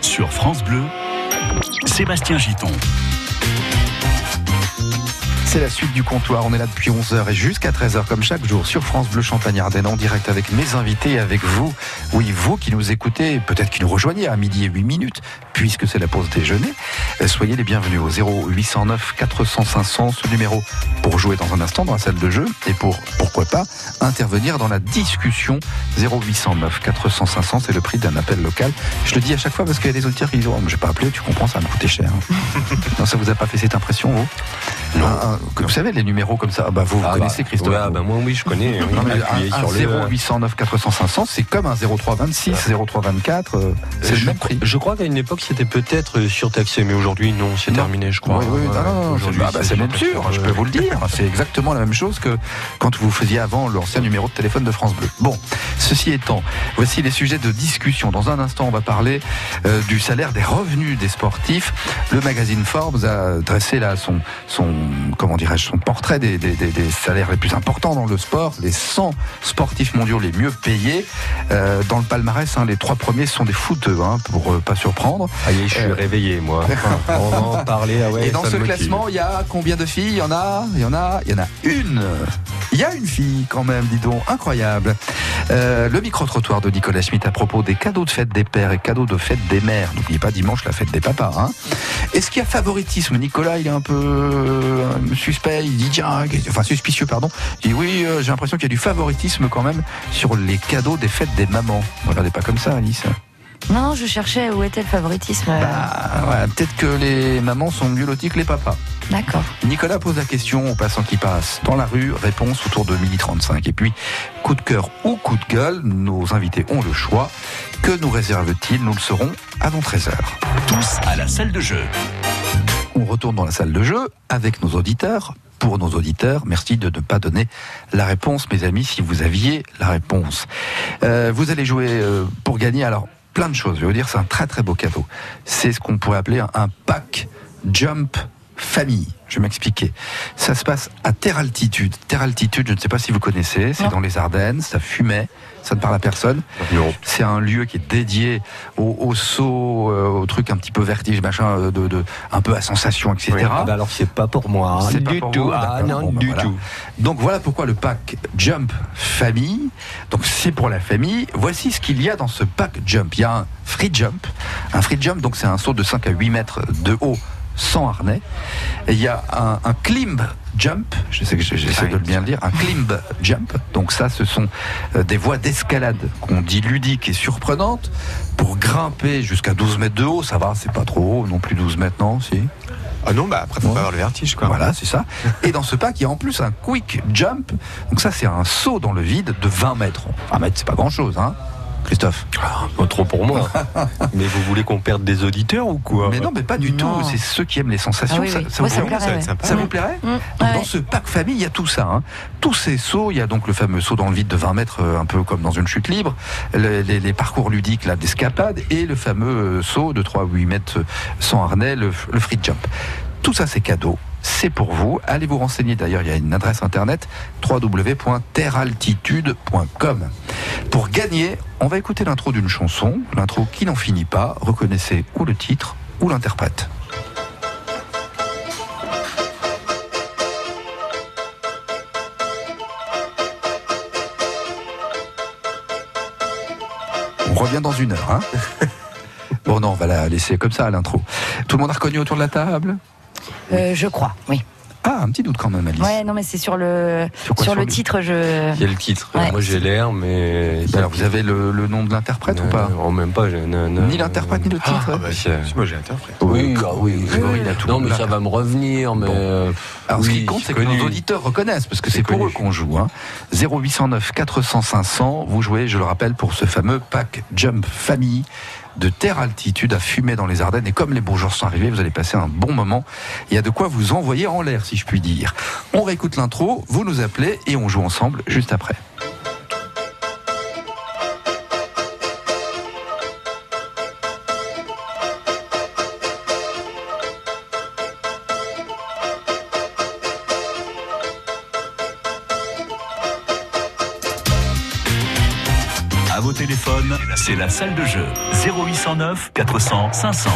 sur France Bleu, Sébastien Giton. C'est la suite du comptoir. On est là depuis 11h et jusqu'à 13h comme chaque jour sur France Bleu Champagne Ardenne en direct avec mes invités et avec vous. Oui, vous qui nous écoutez, peut-être qui nous rejoignez à midi et 8 minutes puisque c'est la pause déjeuner. Euh, soyez les bienvenus au 0809 400 500 ce numéro pour jouer dans un instant dans la salle de jeu et pour pourquoi pas intervenir dans la discussion 0809 400 500 c'est le prix d'un appel local. Je le dis à chaque fois parce qu'il y a des auditeurs qui disent oh, je vais pas appeler, tu comprends ça va me coûter cher. non, ça vous a pas fait cette impression vous? Non vous savez, les numéros comme ça, ah bah vous, vous ah connaissez bah, Christophe. bah moi oui, je connais. un, 0809 400 500, c'est comme un 0326, 0324, euh, c'est le même prix. Je crois qu'à une époque, c'était peut-être surtaxé, mais aujourd'hui, non, c'est terminé, je crois. Oui, oui, ah bah, c'est même sûr, je peux vous le dire. C'est exactement la même chose que quand vous faisiez avant l'ancien numéro de téléphone de France Bleu. Bon, ceci étant, voici les sujets de discussion. Dans un instant, on va parler euh, du salaire des revenus des sportifs. Le magazine Forbes a dressé là son, son comment dirais-je, son portrait des, salaires les plus importants dans le sport, les 100 sportifs mondiaux les mieux payés. Euh, dans le palmarès, hein, les trois premiers sont des footeux, hein, pour euh, pas surprendre. Ah, je suis euh, réveillé, moi. on va en parler. Ah Et dans ce classement, il y a combien de filles? Il y en a, il y en a, il y en a une. Il y a une fille quand même, dis donc, incroyable. le micro-trottoir de Nicolas Schmitt à propos des cadeaux de fête des pères et cadeaux de fête des mères. N'oubliez pas dimanche la fête des papas. Hein. Est-ce qu'il y a favoritisme? Nicolas, il est un peu suspect, il dit tiens, enfin suspicieux pardon. Il dit oui, euh, j'ai l'impression qu'il y a du favoritisme quand même sur les cadeaux des fêtes des mamans. Regardez pas comme ça, Alice. Non, je cherchais où était le favoritisme. Bah, peut-être que les mamans sont mieux loties que les papas. D'accord. Nicolas pose la question aux passants qui passent dans la rue. Réponse autour de 12h35. Et puis, coup de cœur ou coup de gueule, nos invités ont le choix. Que nous réserve-t-il Nous le saurons avant 13h. Tous à la salle de jeu on retourne dans la salle de jeu avec nos auditeurs. Pour nos auditeurs, merci de ne pas donner la réponse, mes amis, si vous aviez la réponse. Euh, vous allez jouer euh, pour gagner, alors, plein de choses. Je vais vous dire, c'est un très très beau cadeau. C'est ce qu'on pourrait appeler un pack jump famille. Je vais m'expliquer. Ça se passe à Terre Altitude. Terre Altitude, je ne sais pas si vous connaissez, c'est dans les Ardennes, ça fumait, ça ne parle à personne. C'est un lieu qui est dédié au, saut, euh, au truc un petit peu vertige, machin, euh, de, un peu à sensation, etc. Ah bah alors c'est pas pour moi, hein. c'est du tout. Ah non, du bah tout. Donc voilà pourquoi le pack Jump Famille. Donc c'est pour la famille. Voici ce qu'il y a dans ce pack Jump. Il y a un free jump. Un free jump, donc c'est un saut de 5 à 8 mètres de haut sans harnais. Et il y a un, un climb jump, je sais que j'essaie de bien le dire, un climb jump. Donc ça, ce sont euh, des voies d'escalade qu'on dit ludiques et surprenantes pour grimper jusqu'à 12 mètres de haut. Ça va, c'est pas trop haut, non plus 12 mètres, non, si? Ah non, bah après, faut pas avoir le vertige, quoi. Voilà, c'est ça. Et dans ce pack, il y a en plus un quick jump. Donc ça, c'est un saut dans le vide de 20 mètres. 20 mètres, c'est pas grand chose, hein. Christophe ah, Pas trop pour moi. mais vous voulez qu'on perde des auditeurs ou quoi Mais non, mais pas du tout. C'est ceux qui aiment les sensations. Ah ça, vous plairait, ça, vous plairait mmh. Dans ce pack famille, il y a tout ça. Hein. Tous ces sauts, il y a donc le fameux saut dans le vide de 20 mètres, euh, un peu comme dans une chute libre, les, parcours ludiques là d'escapade et le fameux saut de 3 à 8 mètres sans harnais, le free jump. Tout ça, c'est cadeau c'est pour vous. Allez vous renseigner d'ailleurs, il y a une adresse internet www.terraltitude.com. Pour gagner, on va écouter l'intro d'une chanson, l'intro qui n'en finit pas. Reconnaissez ou le titre ou l'interprète. On revient dans une heure. Hein bon non, on va la laisser comme ça à l'intro. Tout le monde a reconnu autour de la table? Euh, je crois, oui. Ah, un petit doute quand même, Alice. Ouais, non, mais c'est sur le sur, le titre. Je. Il y a le titre. Moi, j'ai l'air, mais. Alors, vous avez le, nom de l'interprète ou pas Non, même pas. Ni l'interprète ni le titre. Ah, bah, moi, j'ai l'interprète. Oui, oui. Il a tout non, mais ça va me revenir. Mais Alors, ce qui compte, c'est que nos auditeurs reconnaissent, parce que c'est pour eux qu'on joue. Hein. 0809 400 500. Vous jouez, je le rappelle, pour ce fameux pack Jump Family de terre altitude à fumer dans les Ardennes. Et comme les beaux jours sont arrivés, vous allez passer un bon moment. Il y a de quoi vous envoyer en l'air, si je puis dire. On réécoute l'intro, vous nous appelez et on joue ensemble juste après. C'est la salle de jeu. 0809 400 500.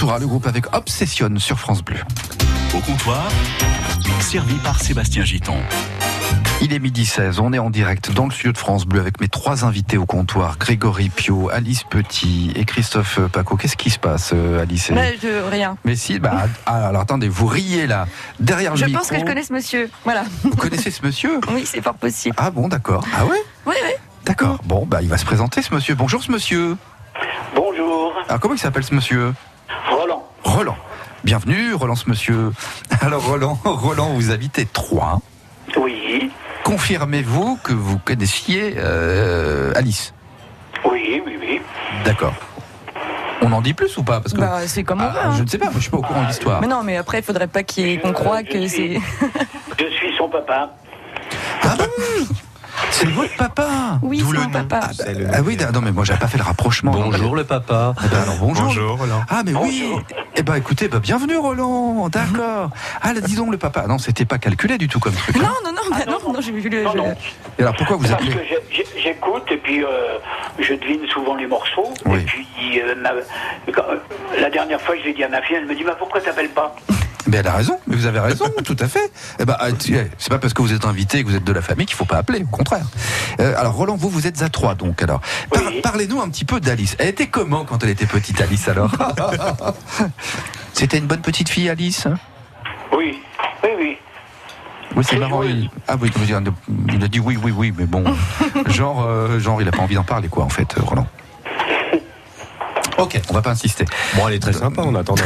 Le groupe avec Obsession sur France Bleu. Au comptoir, servi par Sébastien Giton. Il est midi 16, on est en direct dans le studio de France Bleu avec mes trois invités au comptoir, Grégory Pio, Alice Petit et Christophe Paco. Qu'est-ce qui se passe, euh, Alice Mais je, Rien. Mais si, bah, ah, alors attendez, vous riez là, derrière Je le micro. pense que je connais ce monsieur. Voilà. Vous connaissez ce monsieur Oui, c'est fort possible. Ah bon, d'accord. Ah ouais Oui, oui. D'accord. Bon, bah, il va se présenter ce monsieur. Bonjour ce monsieur. Bonjour, Alors comment il s'appelle ce monsieur? Roland. Bienvenue, Roland ce monsieur. Alors Roland, Roland, vous habitez Troyes. Oui, Confirmez-vous que vous connaissiez euh, Alice? Oui, oui, oui. D'accord. On en dit plus ou pas? Parce que Bah, c'est comme on Ah, veut. hein. je ne sais pas, moi, je suis pas au courant de l'histoire. Mais non, mais après, il faudrait pas qu'on croit que c'est. Je suis son papa. Ah bon C'est votre papa Oui, c'est le mon papa. Ah, bah, ah oui, non mais moi j'avais pas fait le rapprochement. Bonjour le papa. Eh ben, alors, bonjour. Roland. Ah mais oui. Eh ben écoutez, bah, bienvenue Roland. D'accord. Ah là, dis donc le papa. Non, c'était pas calculé du tout comme truc. hein. Non, non, non, non, non, non, j'ai vu le. Non, je- non. Et alors pourquoi vous Parce que appelez j'ai- j'ai- j'écoute et puis euh, je devine souvent les morceaux. Oui. Et puis euh, ma- euh, la dernière fois, je l'ai dit à ma fille, elle me dit bah, pourquoi t'appelles pas? Mais elle a raison. Mais vous avez raison, tout à fait. Eh ben, ah, c'est pas parce que vous êtes invité et que vous êtes de la famille qu'il faut pas appeler. Au contraire. Euh, alors Roland, vous vous êtes à trois donc. Alors Par- Oui. parlez-nous un petit peu d'Alice. Elle était comment quand elle était petite, Alice alors? C'était une bonne petite fille, Alice. hein? Oui, oui, oui. Oui, c'est marrant. il- Ah oui, il a dit oui, oui, oui, mais bon, genre, euh, genre, il a pas envie d'en parler, quoi, en fait, Roland. Ok, on va pas insister. Bon, elle est très sympa en attendant.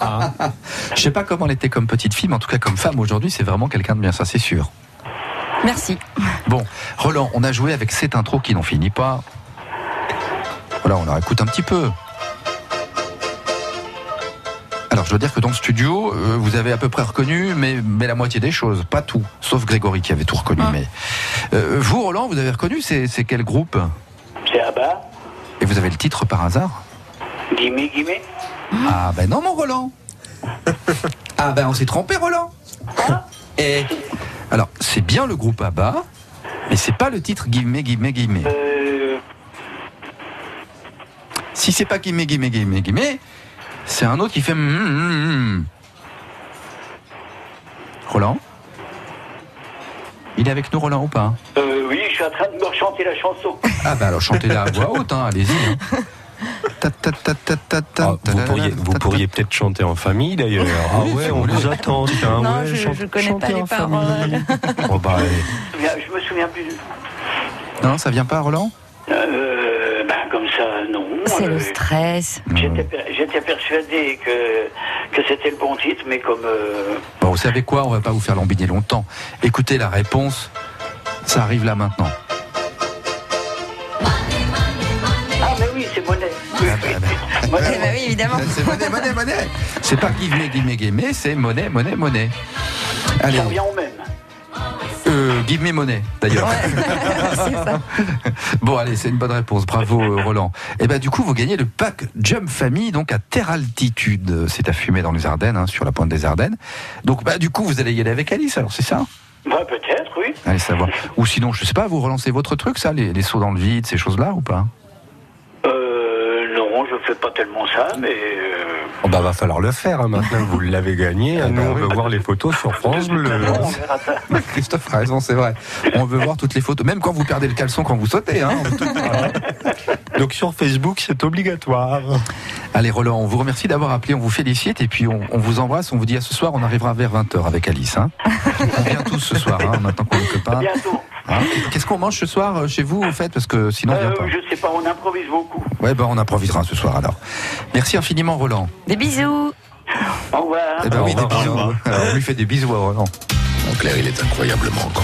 Ah. Je sais pas comment elle était comme petite fille, mais en tout cas comme femme aujourd'hui, c'est vraiment quelqu'un de bien, ça c'est sûr. Merci. Bon, Roland, on a joué avec cette intro qui n'en finit pas. Voilà, on la écoute un petit peu. Alors, je dois dire que dans le studio, euh, vous avez à peu près reconnu, mais, mais la moitié des choses, pas tout, sauf Grégory qui avait tout reconnu. Ah. Mais euh, vous, Roland, vous avez reconnu, c'est c'est quel groupe? C'est Abba. Et vous avez le titre par hasard? Guillemets, guillemets. Ah ben non mon Roland Ah ben on s'est trompé Roland Et alors c'est bien le groupe ABBA, mais c'est pas le titre guillemets guillemets guillemets. Euh, Si c'est pas guillemets guillemets guillemets guillemets, c'est un autre qui fait. hum, hum, hum. Roland? Il est avec nous Roland ou pas? Euh, oui, je suis en train de me rechanter la chanson. Ah bah alors chantez-la à voix haute, hein, allez-y. hein. Ah, vous pourriez, vous peut-être chanter en famille d'ailleurs. Ah Oui, ouais, on vous attend. tiens, Non, ouais, je- je connais pas les famille. Oh, bah. Je me souviens- Je me souviens plus. Non, ça vient pas Roland? Euh, ben, comme ça, non. C'est Euh, le stress. J'étais per- J'étais persuadé que, que c'était le bon titre, mais comme. euh, Bon, vous savez quoi? On va pas vous faire l'embiner longtemps. Écoutez la réponse. Ça arrive là maintenant. Oui, évidemment. C'est monnaie, monnaie, monnaie. C'est pas guillemets, guillemets, guillemets, c'est monnaie, monnaie, monnaie. Allez, ça revient au même. euh, guillemets, monnaie, d'ailleurs. Ouais, c'est ça. Bon, allez, c'est une bonne réponse. Bravo, euh, Roland. Et ben, du coup, vous gagnez le pack Jump Family, donc à terre altitude. C'est à fumer dans les Ardennes, hein, sur la pointe des Ardennes. Donc, bah, du coup, vous allez y aller avec Alice, alors, c'est ça Bah, peut-être, oui. Allez savoir. Ou sinon, je sais pas, vous relancez votre truc, ça, les, les sauts dans le vide, ces choses-là, ou pas? Pas tellement ça, mais. euh, Oh, bah, va falloir le faire hein, maintenant que vous l'avez gagné. Ah, Nous, bah, on veut oui. voir les photos sur France Bleu. ça. Christophe a raison, c'est vrai. On veut voir toutes les photos, même quand vous perdez le caleçon, quand vous sautez. Hein. Donc sur Facebook, c'est obligatoire. Allez, Roland, on vous remercie d'avoir appelé, on vous félicite et puis on, on vous embrasse. On vous dit à ce soir, on arrivera vers 20h avec Alice. Hein. On vient tous ce soir, hein, maintenant qu'on est À copains. bientôt. Hein. Qu'est-ce qu'on mange ce soir euh, chez vous, au fait? Parce que sinon, on vient Euh, pas. je sais pas, on improvise beaucoup. Ouais, ben on improvisera ce soir alors. Merci infiniment, Roland. Des bisous. Au revoir. Eh ben oui, Au des bisous. Alors, on lui fait des bisous à Roland. Mon Claire, il est incroyablement con.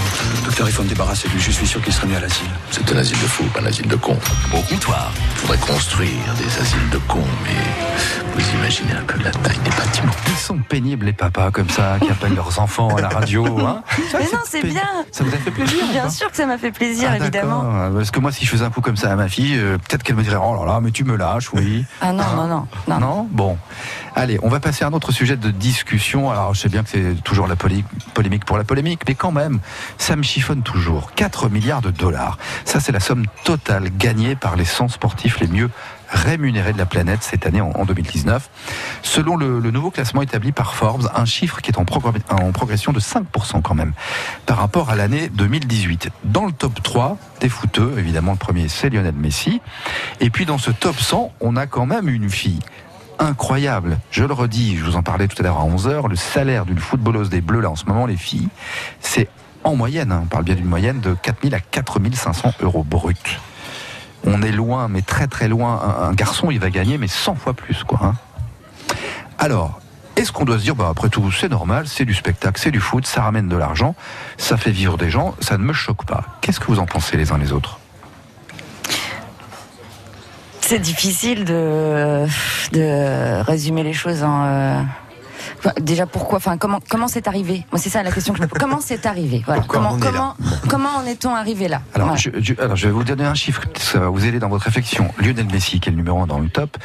Docteur, il faut me débarrasser de lui. Je suis sûr qu'il serait mieux à l'asile. C'est un asile de fous, pas un asile de cons. Au comptoir. Il faudrait construire des asiles de cons, mais vous imaginez un peu la taille des bâtiments. Ils sont pénibles, les papas, comme ça, qui appellent leurs enfants à la radio. Hein. Ça, Mais non, c'est bien. Ça vous a fait plaisir Bien pas sûr que ça m'a fait plaisir, Ah, évidemment. Parce que moi, si je faisais un coup comme ça à ma fille, euh, peut-être qu'elle me dirait Oh là là, mais tu me lâches, oui. Ah non, non, non, non. Non? Bon. Allez, on va passer à un autre sujet de discussion. Alors, je sais bien que c'est toujours la polémique pour la polémique, mais quand même, ça me toujours. 4 milliards de dollars. Ça, c'est la somme totale gagnée par les 100 sportifs les mieux rémunérés de la planète cette année en, en 2019. Selon le, nouveau classement établi par Forbes, un chiffre qui est en progression de 5% quand même par rapport à l'année 2018. Dans le top 3 des footeux, évidemment, le premier c'est Lionel Messi. Et puis dans ce top 100, on a quand même une fille incroyable. Je le redis, je vous en parlais tout à l'heure à 11h, le salaire d'une footballeuse des Bleus, là en ce moment, les filles, c'est en moyenne, hein, on parle bien d'une moyenne de 4000 à 4500 euros bruts. On est loin, mais très très loin. Un, garçon, il va gagner, mais 100 fois plus, quoi. hein. Alors, est-ce qu'on doit se dire, bah, après tout, c'est normal, c'est du spectacle, c'est du foot, ça ramène de l'argent, ça fait vivre des gens, ça ne me choque pas. Qu'est-ce que vous en pensez les uns les autres? C'est difficile de, de résumer les choses en. euh, enfin, déjà pourquoi Enfin comment comment c'est arrivé Moi c'est ça la question que je me pose. Comment c'est arrivé Voilà. Comment on est comment comment en est-on arrivé là Alors, Voilà. je, je- alors, je vais vous donner un chiffre, ça va vous aider dans votre réflexion. Lionel Messi, qui est le numéro un dans le top,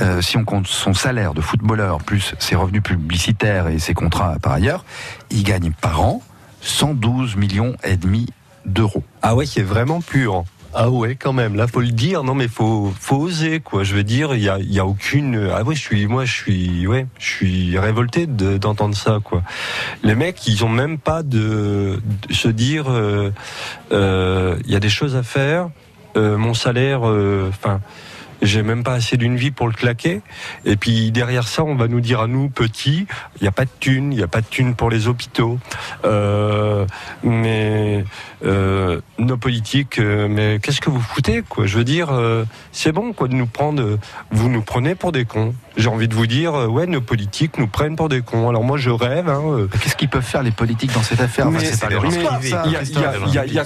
euh, si on compte son salaire de footballeur, plus ses revenus publicitaires et ses contrats par ailleurs, il gagne par an 112 millions et demi d'euros. Ah ouais, c'est vraiment pur. Ah ouais, quand même. Là, faut le dire. Non, mais faut, faut oser, quoi. Je veux dire, il y a, il y a aucune. Ah ouais, je suis, moi, je suis, ouais, je suis révolté de- d'entendre ça, quoi. Les mecs, ils ont même pas de, de se dire, euh, euh, il y a des choses à faire. Euh, mon salaire, euh, enfin. J'ai même pas assez d'une vie pour le claquer. Et puis derrière ça, on va nous dire à nous petits, il n'y a pas de thunes, il n'y a pas de thunes pour les hôpitaux. Euh, mais euh, nos politiques, euh, mais qu'est-ce que vous foutez quoi? Je veux dire, euh, c'est bon quoi de nous prendre. Vous nous prenez pour des cons. J'ai envie de vous dire, euh, ouais, nos politiques nous prennent pour des cons. Alors moi, je rêve. Hein, euh, Qu'est-ce qu'ils peuvent faire les politiques dans cette affaire? Enfin, mais C'est pas leur mais histoire, il y a-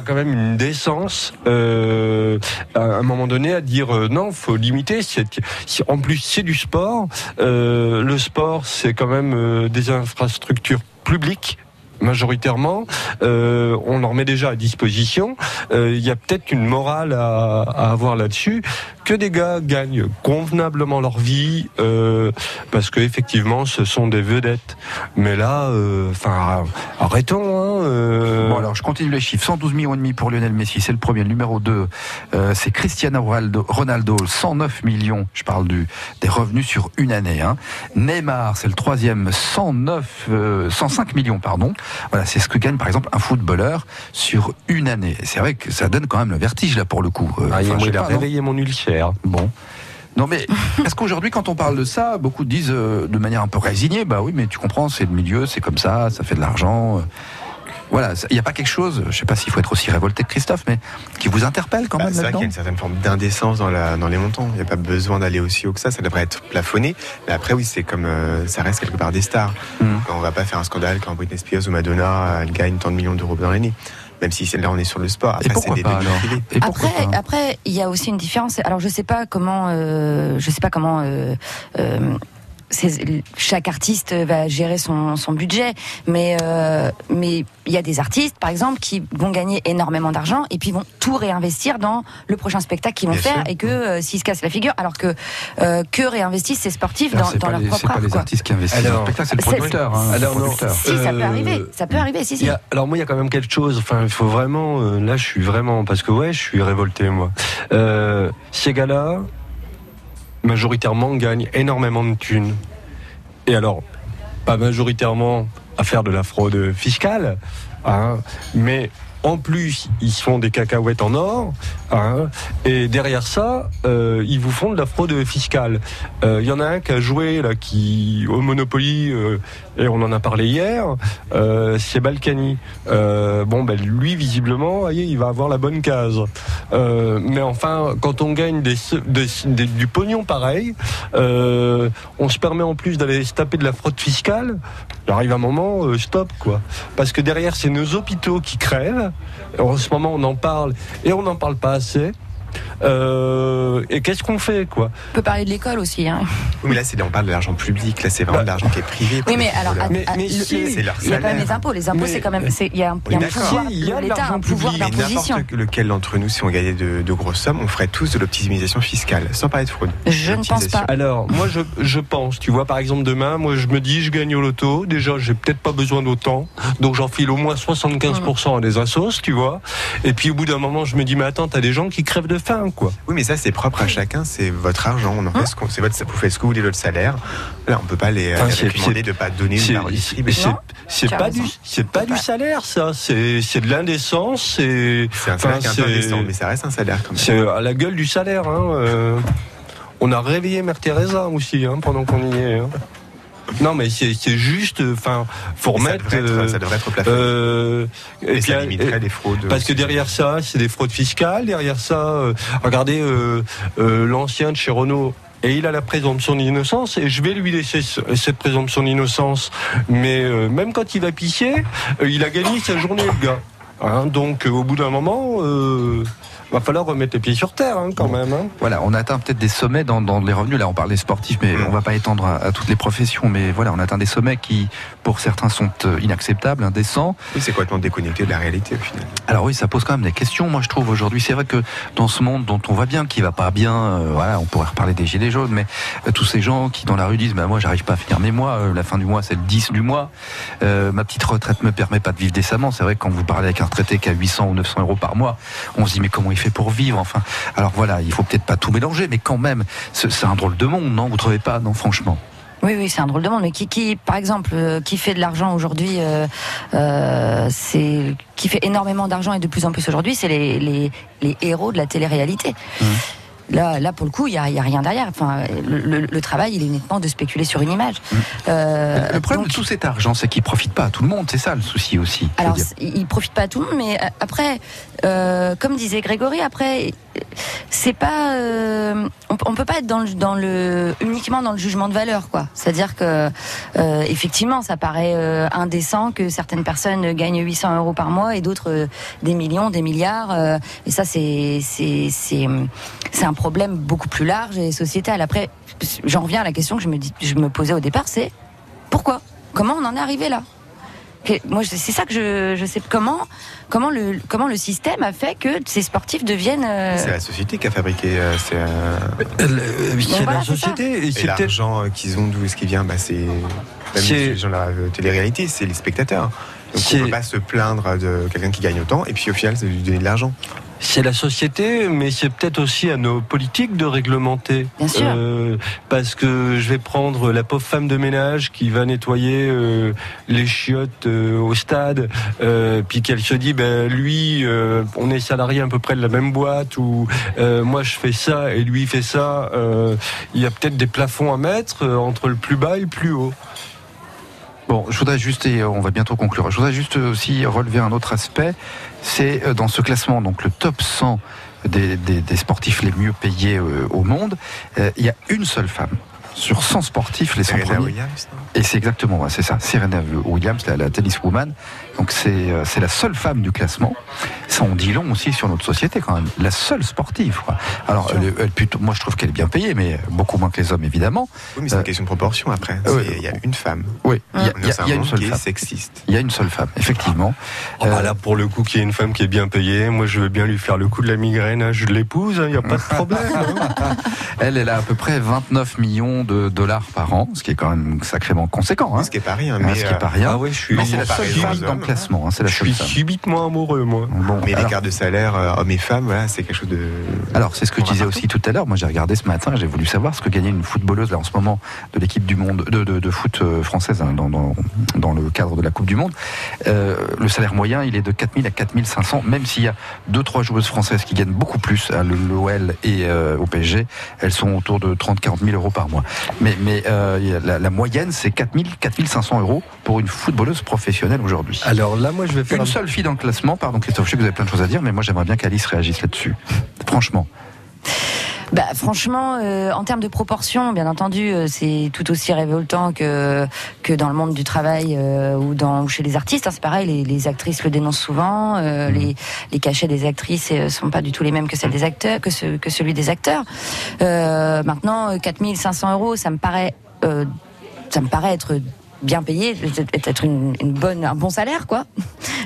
quand même, une décence euh, à un moment donné à dire euh, non, faut limiter. En plus, c'est du sport. Euh, le sport, c'est quand même euh, des infrastructures publiques majoritairement, euh, on leur met déjà à disposition. Euh, Il y a peut-être une morale à, à avoir là-dessus. Que des gars gagnent convenablement leur vie, euh, parce que effectivement, ce sont des vedettes. Mais là, euh, enfin, arrêtons. Hein, euh. Bon alors je continue les chiffres. 112 millions et demi pour Lionel Messi, c'est le premier. Le numéro 2, euh, c'est Cristiano Ronaldo, Ronaldo, 109 millions. Je parle du des revenus sur une année. Hein. Neymar, c'est le troisième, 109, euh, 105 millions pardon. Voilà, c'est ce que gagne par exemple un footballeur sur une année. C'est vrai que ça donne quand même le vertige là pour le coup. Euh, Ah, enfin, il a réveillé mon ulcère. Bon. Non mais est-ce qu'aujourd'hui quand on parle de ça, beaucoup disent euh, de manière un peu résignée, bah oui mais tu comprends, c'est le milieu, c'est comme ça, ça fait de l'argent. euh. Voilà, il n'y a pas quelque chose, je sais pas s'il faut être aussi révolté que Christophe, mais qui vous interpelle quand Bah, même c'est vrai qu'il y a une certaine forme d'indécence dans, la, dans les montants. Il n'y a pas besoin d'aller aussi haut que ça. Ça devrait être plafonné. Mais après, oui, c'est comme euh, ça reste quelque part des stars. Mhm. On va pas faire un scandale quand Britney Spears ou Madonna elle gagne tant de millions d'euros dans l'année. Même si c'est- là, on est sur le sport. Après, pourquoi des pas. Et pourquoi Après, pas après, il y a aussi une différence. Alors, je sais pas comment, euh, je sais pas comment. euh, euh, chaque artiste va gérer son, son budget, mais euh, mais il y a des artistes, par exemple, qui vont gagner énormément d'argent et puis vont tout réinvestir dans le prochain spectacle qu'ils vont Bien faire sûr. et que euh, s'ils se cassent la figure, alors que euh, que réinvestissent ces sportifs Alors, dans, dans leur les, propre c'est pas art. les quoi. artistes qui investissent dans Alors, le spectacle, c'est le producteur. hein, Alors, le producteur. Si, ça peut arriver, ça peut arriver, si, si. A- alors moi, il y a quand même quelque chose. Enfin, il faut vraiment. euh, là, je suis vraiment parce que ouais, je suis révolté moi. Euh, ces gars-là, majoritairement, gagnent énormément de thunes. Et alors, pas majoritairement à faire de la fraude fiscale, hein, mais en plus, ils se font des cacahuètes en or, hein, et derrière ça, euh, ils vous font de la fraude fiscale. Euh, Il y en a un qui a joué là, qui au Monopoly, euh, et on en a parlé hier, euh, c'est Balkany. Euh, bon, ben lui, visiblement, voyez, il va avoir la bonne case. Euh, mais enfin, quand on gagne des, des- du pognon pareil, euh, on se permet en plus d'aller se taper de la fraude fiscale. Il arrive un moment, euh, stop quoi. Parce que derrière, c'est nos hôpitaux qui crèvent. En ce moment, on en parle et on n'en parle pas assez. Euh, et qu'est-ce qu'on fait quoi? On peut parler de l'école aussi. Hein. Oui, mais là, c'est, on parle de l'argent public. Là, c'est vraiment de l'argent qui est privé. Oui, mais alors, footballeurs. Mais- ah, mais c'est leur il y a quand même les impôts. Les impôts, Mais- c'est quand même, c'est- il y a un, il y a un On est d'accord. pouvoir. Si, il y a de L'État un pouvoir d'imposition. n'importe lequel d'entre nous, si on gagnait de, de grosses sommes, on ferait tous de l'optimisation fiscale, sans parler de fraude. Je ne pense pas. Alors, moi, je, je pense, tu vois, par exemple, demain, moi, je me dis, je gagne au loto. Déjà, j'ai peut-être pas besoin d'autant. Donc, j'en file au moins 75% à des assos, tu vois. Et puis, au bout d'un moment, je me dis, mais attends, t'as des gens qui crèvent de faim, quoi. Oui, mais ça, c'est propre à chacun, c'est votre argent. On en fait ce qu'on, c'est votre, vous faites ce que vous voulez de votre salaire. Là, on peut pas les, Enfin, les de pas donner ou de C'est pas du, c'est pas du salaire, ça. C'est c'est de l'indécence. C'est C'est un salaire enfin, qui est un peu c'est- indécent, mais ça reste un salaire quand même. c'est à la gueule du salaire. Hein. euh. On a réveillé Mère Teresa aussi, hein, pendant qu'on y est. hein. Non, mais c'est juste, enfin, faut Mais ça remettre. devrait être, euh, ça devrait être euh, et, et ça puis, limiterait euh, les fraudes. Parce que derrière ça, c'est des fraudes fiscales. Derrière ça, euh, regardez euh, euh, l'ancien de chez Renault. Et il a la présomption d'innocence, et je vais lui laisser ce- cette présomption d'innocence. Mais euh, même quand il va pisser, euh, il a gagné sa journée, le gars. Hein, donc, euh, au bout d'un moment, euh, va falloir remettre les pieds sur terre, hein, quand même. hein. Voilà, on atteint peut-être des sommets dans, dans les revenus. Là, on parle des sportifs, mais Mm. on va pas étendre à, à toutes les professions. Mais voilà, on atteint des sommets qui, pour certains, sont euh, inacceptables, indécents. Oui, c'est complètement déconnecté de la réalité au final. Alors oui, ça pose quand même des questions. Moi, je trouve aujourd'hui, c'est vrai que dans ce monde dont on voit bien qu'il va pas bien, euh, voilà, on pourrait reparler des gilets jaunes, mais euh, tous ces gens qui dans la rue disent, bah moi, j'arrive pas à finir mes mois. euh, la fin du mois, c'est le 10 du mois. Ma petite retraite me permet pas de vivre décemment. C'est vrai que quand vous parlez avec un retraité qui a 800 ou 900 euros par mois, on se dit mais comment il fait pour vivre Enfin, alors voilà, il faut peut-être pas tout mélanger, mais quand même, c'est c'est un drôle de monde, non? Vous trouvez pas? Non, franchement. Oui, oui, c'est un drôle de monde. Mais qui, qui par exemple, euh, qui fait de l'argent aujourd'hui, euh, euh, c'est qui fait énormément d'argent et de plus en plus aujourd'hui, c'est les, les, les héros de la télé-réalité. Mmh. Là, là, pour le coup, il y a, a rien derrière. Enfin, le, le- le travail, il est uniquement de spéculer sur une image. Euh, le problème donc- de tout cet argent, c'est qu'il profite pas à tout le monde. C'est ça le souci aussi. Alors, il profite pas à tout le monde, mais après, euh, comme disait Grégory, après, c'est pas, euh, on, on peut pas être dans le, dans le uniquement dans le jugement de valeur, quoi. C'est-à-dire que, euh, effectivement, ça paraît euh, indécent que certaines personnes gagnent 800 euros par mois et d'autres des millions, des milliards. et ça, c'est c'est c'est c'est un problème beaucoup plus large et sociétal. Après, j'en reviens à la question que je me dis, je me posais au départ, c'est pourquoi? Comment on en est arrivé là? Moi, c'est ça que je, je sais comment, comment le, comment le système a fait que ces sportifs deviennent. euh, C'est la société qui a fabriqué euh, c'est, euh, C'est voilà, la c'est société et et c'est l'argent euh, qu'ils ont, d'où est-ce qu'il vient? Bah, C'est même C'est- les gens de la euh, télé-réalité, c'est les spectateurs. Donc C'est- on peut pas se plaindre de quelqu'un qui gagne autant et puis au final, ça lui donner de l'argent. C'est la société, mais c'est peut-être aussi à nos politiques de réglementer. Bien sûr. Euh, parce que je vais prendre la pauvre femme de ménage qui va nettoyer euh, les chiottes euh, au stade, euh, puis qu'elle se dit, ben lui, euh, on est salarié à peu près de la même boîte, ou euh, moi je fais ça et lui il fait ça. euh, Il y a peut-être des plafonds à mettre entre le plus bas et le plus haut. Bon, je voudrais juste, et on va bientôt conclure, je voudrais juste aussi relever un autre aspect, c'est euh, dans ce classement, donc le top 100 des, des- sportifs les mieux payés euh, au monde, euh, il y a une seule femme. Sur 100 sportifs, les 100 Serena premiers. Williams, non? Et c'est exactement, ouais, c'est ça, Serena Williams, la, la tenniswoman. Donc c'est euh, c'est la seule femme du classement. Ça en dit long aussi sur notre société quand même. La seule sportive. Quoi. Alors, elle, plutôt, moi je trouve qu'elle est bien payée, mais beaucoup moins que les hommes évidemment. Oui, mais c'est Euh, une question de proportion après. C'est- Il y a une femme. Oui, il y a, On une seule qui est femme. sexiste. Il y a une seule femme, effectivement. Oh, bah Euh, là, pour le coup, qu'il y ait une femme qui est bien payée, moi je veux bien lui faire le coup de la migraine. hein. Je l'épouse, il n'y a pas de problème. hein. Elle, elle a à peu près 29 millions de dollars par an, ce qui est quand même sacrément conséquent. Hein. Ce qui est pas rien, Hein, mais, ce qui est pas euh, rien. Ah ouais, je suis, mais c'est la seule comparaison femme aux dans le hommes. classement. hein, c'est la je seule suis femme. subitement amoureux, moi. Bon, mais l'écart de salaire euh, hommes et femmes, voilà, c'est quelque chose de. Alors, c'est ce que je disais aussi tout à l'heure. Moi, j'ai regardé ce matin, j'ai voulu savoir ce que gagnait une footballeuse là en ce moment de l'équipe du monde de, de, de foot euh, française hein, dans, dans, dans le cadre de la Coupe du Monde. Euh, le salaire moyen, il est de 4000 à 4500, même s'il y a deux trois joueuses françaises qui gagnent beaucoup plus à l'OL et euh, au PSG. Elles sont autour de 30 40 000 euros par mois. Mais, mais euh, la, la moyenne, c'est 4000 4500 euros pour une footballeuse professionnelle aujourd'hui. Alors là, moi je vais faire Une un- seule fille dans le classement, pardon Christophe, je sais que vous avez plein de choses à dire, mais moi j'aimerais bien qu'Alice réagisse là-dessus. Franchement. Bah, franchement, euh, en termes de proportion, bien entendu, euh, c'est tout aussi révoltant que que dans le monde du travail euh, ou dans ou chez les artistes. hein, c'est pareil, les, les actrices le dénoncent souvent. euh, les, les cachets des actrices sont pas du tout les mêmes que celles des acteurs, que, ce, que celui des acteurs. Maintenant, euh, 4500 euros, ça me paraît, ça me paraît être bien payé, être une, une bonne, un bon salaire, quoi.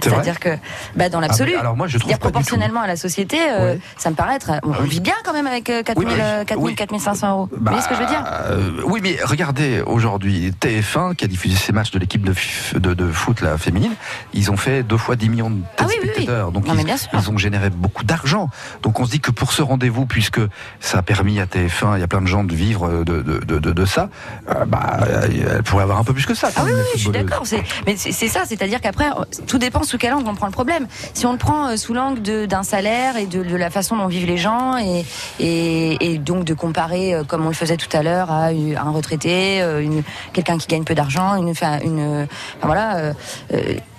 C'est-à-dire que, bah, dans l'absolu, Ah, mais alors moi, je trouve dire pas du tout. proportionnellement à la société, euh, Ouais. ça me paraît être, on, on vit bien quand même avec euh, 4000, Oui, mais- euh, 4000, oui. 4500 euros. Bah, Vous voyez ce que je veux dire euh, Oui, mais regardez, aujourd'hui, TF1, qui a diffusé ces matchs de l'équipe de, de, de foot la féminine, ils ont fait deux fois 10 millions de Ah oui. Donc Non, ils, ont généré beaucoup d'argent. Donc on se dit que pour ce rendez-vous, puisque ça a permis à TF1, il y a plein de gens de vivre de, de, ça, euh, bah, euh, elle pourrait avoir un peu plus que ça. Ah quand oui, oui, je suis d'accord. Mais c'est ça, c'est-à-dire qu'après, tout dépend sous quel angle on prend le problème. Si on le prend euh, sous l'angle de- d'un salaire et de, de la façon dont vivent les gens, et, et, et donc de comparer, euh, comme on le faisait tout à l'heure, à, un retraité, euh, une, quelqu'un qui gagne peu d'argent, une, une, enfin, voilà, euh,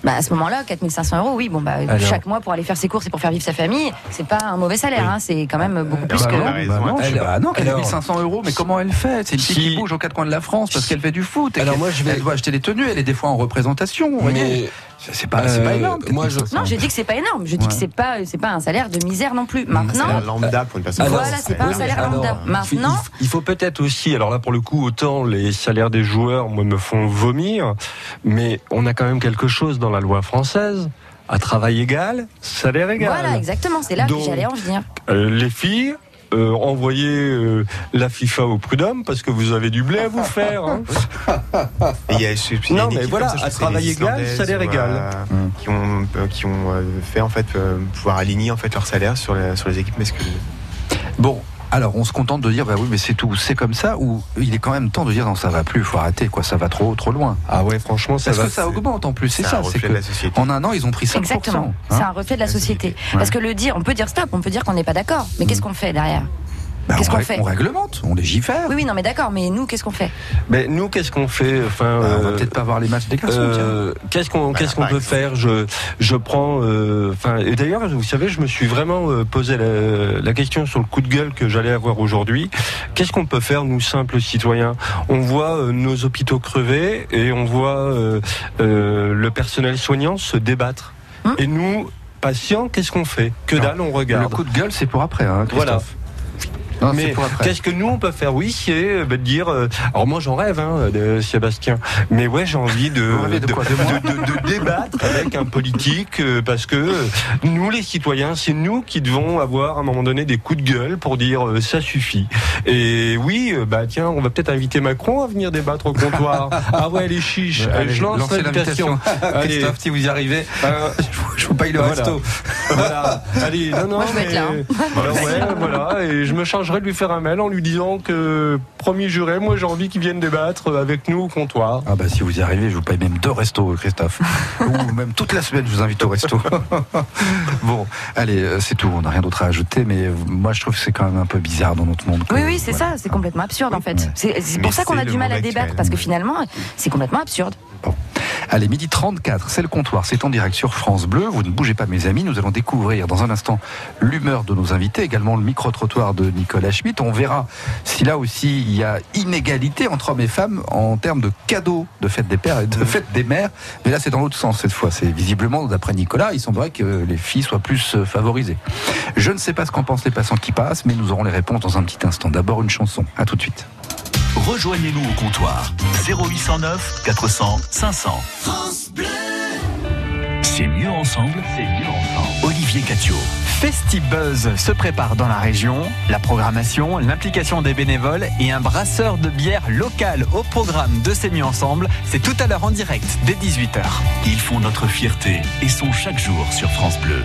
bah, à ce moment-là, 4500 euros, oui, bon, bah, Alors- chaque mois pour aller faire ses courses et pour faire vivre sa famille, c'est pas un mauvais salaire, hein, c'est quand même beaucoup plus Bah que. non, Elle bah non, elle- je- bah non, qu'elle a alors- 1500 euros, mais comment elle fait? C'est une fille Si- qui bouge aux quatre coins de la France parce qu'elle fait du foot. et Alors qu'elle- moi, je vais- Elle doit acheter des tenues, elle est des fois en représentation. vous voyez. C'est pas, c'est pas Euh, énorme. moi, je- 4500. Non, j'ai dit que c'est pas énorme. Je dis Ouais. que c'est pas, c'est pas un salaire de misère non plus. Un Maintenant, salaire lambda pour une personne. Alors- Voilà, c'est pas un salaire lambda. alors, Maintenant- il, faut peut-être aussi, alors là pour le coup, autant les salaires des joueurs, moi, me font vomir, mais on a quand même quelque chose dans la loi française. À travail égal, salaire égal. voilà, exactement. C'est là Donc- que j'allais en venir. Euh, les filles, euh, envoyez euh, la FIFA au prud'homme parce que vous avez du blé à vous faire. hein. Il y a, je sais- il y a Non, mais voilà, ça, à travail égal, salaire égal. euh. Qui ont, qui ont fait en fait pouvoir aligner en fait leur salaire sur, les- sur les équipes masculines. Bon, alors on se contente de dire bah oui mais c'est tout, c'est comme ça ou il est quand même temps de dire non ça va plus, faut arrêter quoi, ça va trop trop loin. Ah ouais, franchement, ça Parce va. que ça augmente en plus, c'est C'est ça, un c'est reflet que de la société. en un an ils ont pris 5%. Exactement. hein. c'est un reflet de la société. société. Parce que le dire, on peut dire stop, on peut dire qu'on n'est pas d'accord. Mais qu'est-ce qu'on fait derrière? Bah, qu'est-ce on, qu'on fait on réglemente, on légifère. Oui, oui, non, mais d'accord. Mais nous, qu'est-ce qu'on fait Mais nous, qu'est-ce qu'on fait Enfin, Bah, on va euh, peut-être pas voir les matchs des garçons. Euh, qu'est-ce qu'on qu'est-ce qu'on peut faire? Je je prends euh, enfin et d'ailleurs vous savez je me suis vraiment euh, posé la, la question sur le coup de gueule que j'allais avoir aujourd'hui. Qu'est-ce qu'on peut faire nous simples citoyens? On voit euh, nos hôpitaux crever et on voit euh, euh, le personnel soignant se débattre. Hum. Et nous patients qu'est-ce qu'on fait? Que Non. dalle on Le regarde. coup de gueule c'est pour après, hein, Christophe. Voilà. Non, mais qu'est-ce que nous on peut faire? Oui, c'est euh, bah, de dire. euh, alors moi j'en rêve, hein, de Sébastien. Mais ouais, j'ai envie de de de de- de- de débattre avec un politique euh, parce que euh, nous les citoyens, c'est nous qui devons avoir à un moment donné des coups de gueule pour dire euh, ça suffit. Et oui, euh, bah tiens, on va peut-être inviter Macron à venir débattre au comptoir. ah ouais, les chiches. Allez, je lance l'invitation. Allez. Christophe, si vous y arrivez, Euh, je vous paye le Voilà. resto. voilà. Allez, non, non, Moi, je vais mais- être là, hein. Ouais, voilà. Et je me de lui faire un mail en lui disant que, promis juré, moi j'ai envie qu'il vienne débattre avec nous au comptoir. Ah bah si vous y arrivez, je vous paye même deux restos, Christophe. Ou même toute la semaine, je vous invite au resto. bon, allez, euh, c'est tout. On n'a rien d'autre à ajouter, mais euh, moi je trouve que c'est quand même un peu bizarre dans notre monde. que- Oui, oui, c'est voilà. ça, c'est complètement absurde en fait. Ouais. C'est pour ça qu'on a du mal à débattre, actuel. parce que finalement, c'est complètement absurde. Allez, midi 34, c'est le comptoir, c'est en direct sur France Bleu. Vous ne bougez pas, mes amis. Nous allons découvrir dans un instant l'humeur de nos invités, également le micro-trottoir de Nicolas Schmitt. On verra si là aussi il y a inégalité entre hommes et femmes en termes de cadeaux de fête des pères et de fête des mères. Mais là, c'est dans l'autre sens cette fois. C'est visiblement, d'après Nicolas, il semblerait que les filles soient plus euh, favorisées. Je ne sais pas ce qu'en pensent les passants qui passent, mais nous aurons les réponses dans un petit instant. D'abord une chanson. À tout de suite. Rejoignez-nous au comptoir 0809 400 500. C'est mieux ensemble, c'est mieux ensemble. Olivier Catio. Festibuzz se prépare dans la région. La programmation, l'implication des bénévoles et un brasseur de bière local au programme de C'est mieux ensemble. C'est tout à l'heure en direct dès 18h. Ils font notre fierté et sont chaque jour sur France Bleu.